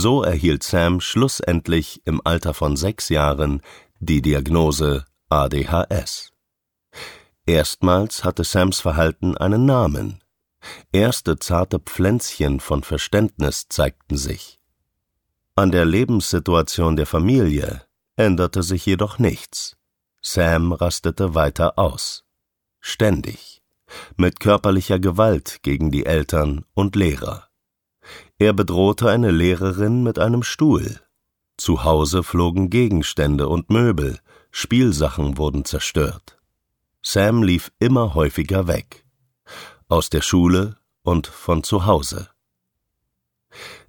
So erhielt Sam schlussendlich im Alter von sechs Jahren die Diagnose ADHS. Erstmals hatte Sams Verhalten einen Namen. Erste zarte Pflänzchen von Verständnis zeigten sich. An der Lebenssituation der Familie änderte sich jedoch nichts. Sam rastete weiter aus. Ständig. Mit körperlicher Gewalt gegen die Eltern und Lehrer. Er bedrohte eine Lehrerin mit einem Stuhl. Zu Hause flogen Gegenstände und Möbel, Spielsachen wurden zerstört. Sam lief immer häufiger weg. Aus der Schule und von zu Hause.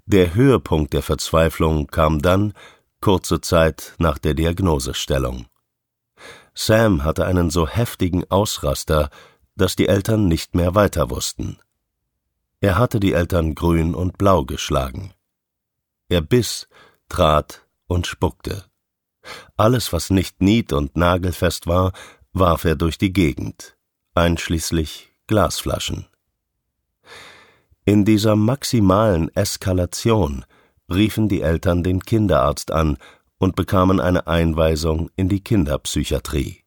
Der Höhepunkt der Verzweiflung kam dann, kurze Zeit nach der Diagnosestellung. Sam hatte einen so heftigen Ausraster, dass die Eltern nicht mehr weiter wussten. Er hatte die Eltern grün und blau geschlagen. Er biss, trat und spuckte. Alles, was nicht nied- und nagelfest war, warf er durch die Gegend, einschließlich Glasflaschen. In dieser maximalen Eskalation riefen die Eltern den Kinderarzt an und bekamen eine Einweisung in die Kinderpsychiatrie.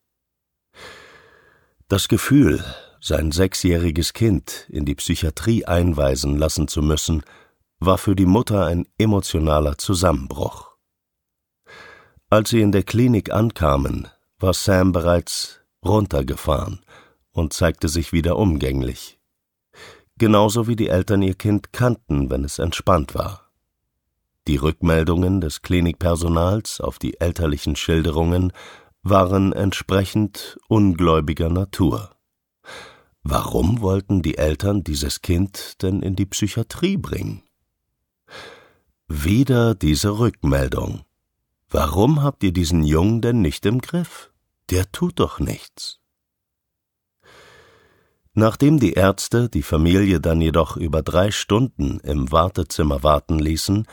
Das Gefühl, sein sechsjähriges Kind in die Psychiatrie einweisen lassen zu müssen, war für die Mutter ein emotionaler Zusammenbruch. Als sie in der Klinik ankamen, war Sam bereits runtergefahren und zeigte sich wieder umgänglich. Genauso wie die Eltern ihr Kind kannten, wenn es entspannt war. Die Rückmeldungen des Klinikpersonals auf die elterlichen Schilderungen waren entsprechend ungläubiger Natur. Warum wollten die Eltern dieses Kind denn in die Psychiatrie bringen? Wieder diese Rückmeldung. Warum habt ihr diesen Jungen denn nicht im Griff? Der tut doch nichts. Nachdem die Ärzte die Familie dann jedoch über drei Stunden im Wartezimmer warten ließen,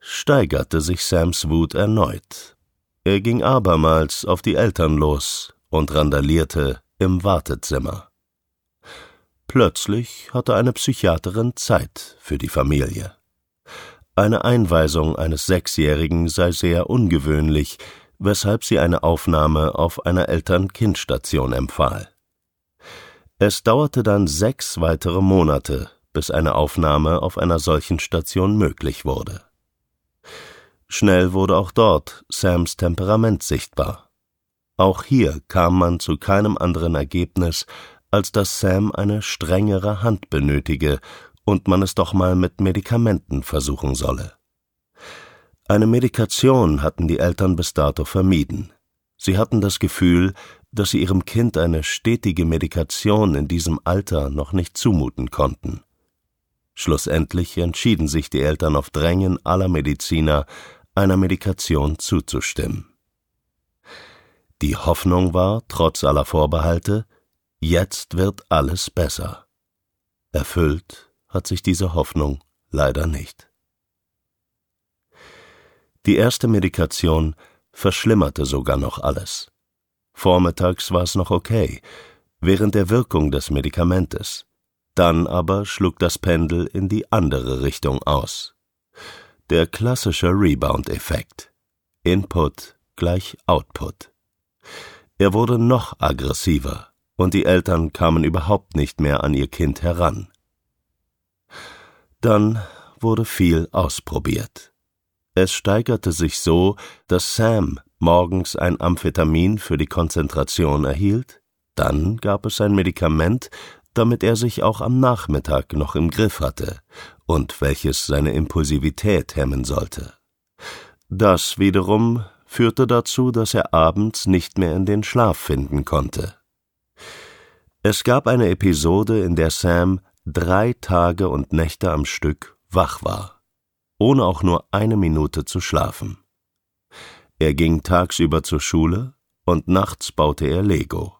steigerte sich Sams Wut erneut. Er ging abermals auf die Eltern los und randalierte im Wartezimmer. Plötzlich hatte eine Psychiaterin Zeit für die Familie. Eine Einweisung eines Sechsjährigen sei sehr ungewöhnlich, weshalb sie eine Aufnahme auf einer Eltern-Kind-Station empfahl. Es dauerte dann sechs weitere Monate, bis eine Aufnahme auf einer solchen Station möglich wurde. Schnell wurde auch dort Sams Temperament sichtbar. Auch hier kam man zu keinem anderen Ergebnis, als dass Sam eine strengere Hand benötige und man es doch mal mit Medikamenten versuchen solle. Eine Medikation hatten die Eltern bis dato vermieden. Sie hatten das Gefühl, dass sie ihrem Kind eine stetige Medikation in diesem Alter noch nicht zumuten konnten. Schlussendlich entschieden sich die Eltern auf Drängen aller Mediziner, einer Medikation zuzustimmen. Die Hoffnung war, trotz aller Vorbehalte, jetzt wird alles besser. Erfüllt hat sich diese Hoffnung leider nicht. Die erste Medikation verschlimmerte sogar noch alles. Vormittags war es noch okay, während der Wirkung des Medikamentes. Dann aber schlug das Pendel in die andere Richtung aus. Der klassische Rebound-Effekt. Input gleich Output. Er wurde noch aggressiver und die Eltern kamen überhaupt nicht mehr an ihr Kind heran. Dann wurde viel ausprobiert. Es steigerte sich so, dass Sam morgens ein Amphetamin für die Konzentration erhielt, dann gab es ein Medikament, damit er sich auch am Nachmittag noch im Griff hatte und welches seine Impulsivität hemmen sollte. Das wiederum führte dazu, dass er abends nicht mehr in den Schlaf finden konnte. Es gab eine Episode, in der Sam drei Tage und Nächte am Stück wach war, ohne auch nur eine Minute zu schlafen. Er ging tagsüber zur Schule und nachts baute er Lego.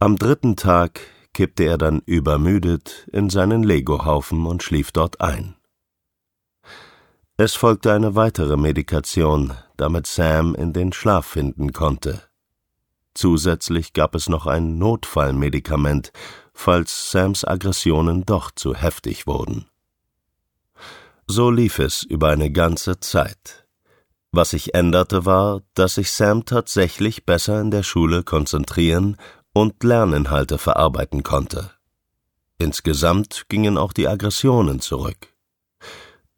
Am dritten Tag kippte er dann übermüdet in seinen Legohaufen und schlief dort ein. Es folgte eine weitere Medikation, damit Sam in den Schlaf finden konnte. Zusätzlich gab es noch ein Notfallmedikament, falls Sams Aggressionen doch zu heftig wurden. So lief es über eine ganze Zeit. Was sich änderte, war, dass sich Sam tatsächlich besser in der Schule konzentrieren und Lerninhalte verarbeiten konnte. Insgesamt gingen auch die Aggressionen zurück.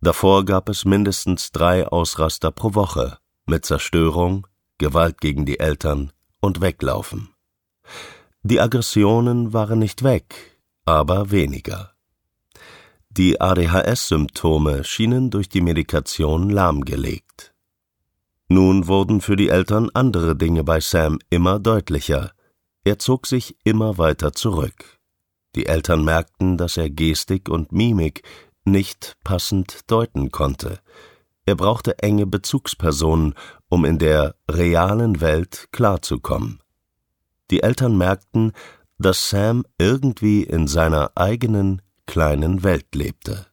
Davor gab es mindestens drei Ausraster pro Woche mit Zerstörung, Gewalt gegen die Eltern und Weglaufen. Die Aggressionen waren nicht weg, aber weniger. Die ADHS-Symptome schienen durch die Medikation lahmgelegt. Nun wurden für die Eltern andere Dinge bei Sam immer deutlicher. Er zog sich immer weiter zurück. Die Eltern merkten, dass er Gestik und Mimik nicht passend deuten konnte. Er brauchte enge Bezugspersonen, um in der realen Welt klarzukommen. Die Eltern merkten, dass Sam irgendwie in seiner eigenen kleinen Welt lebte.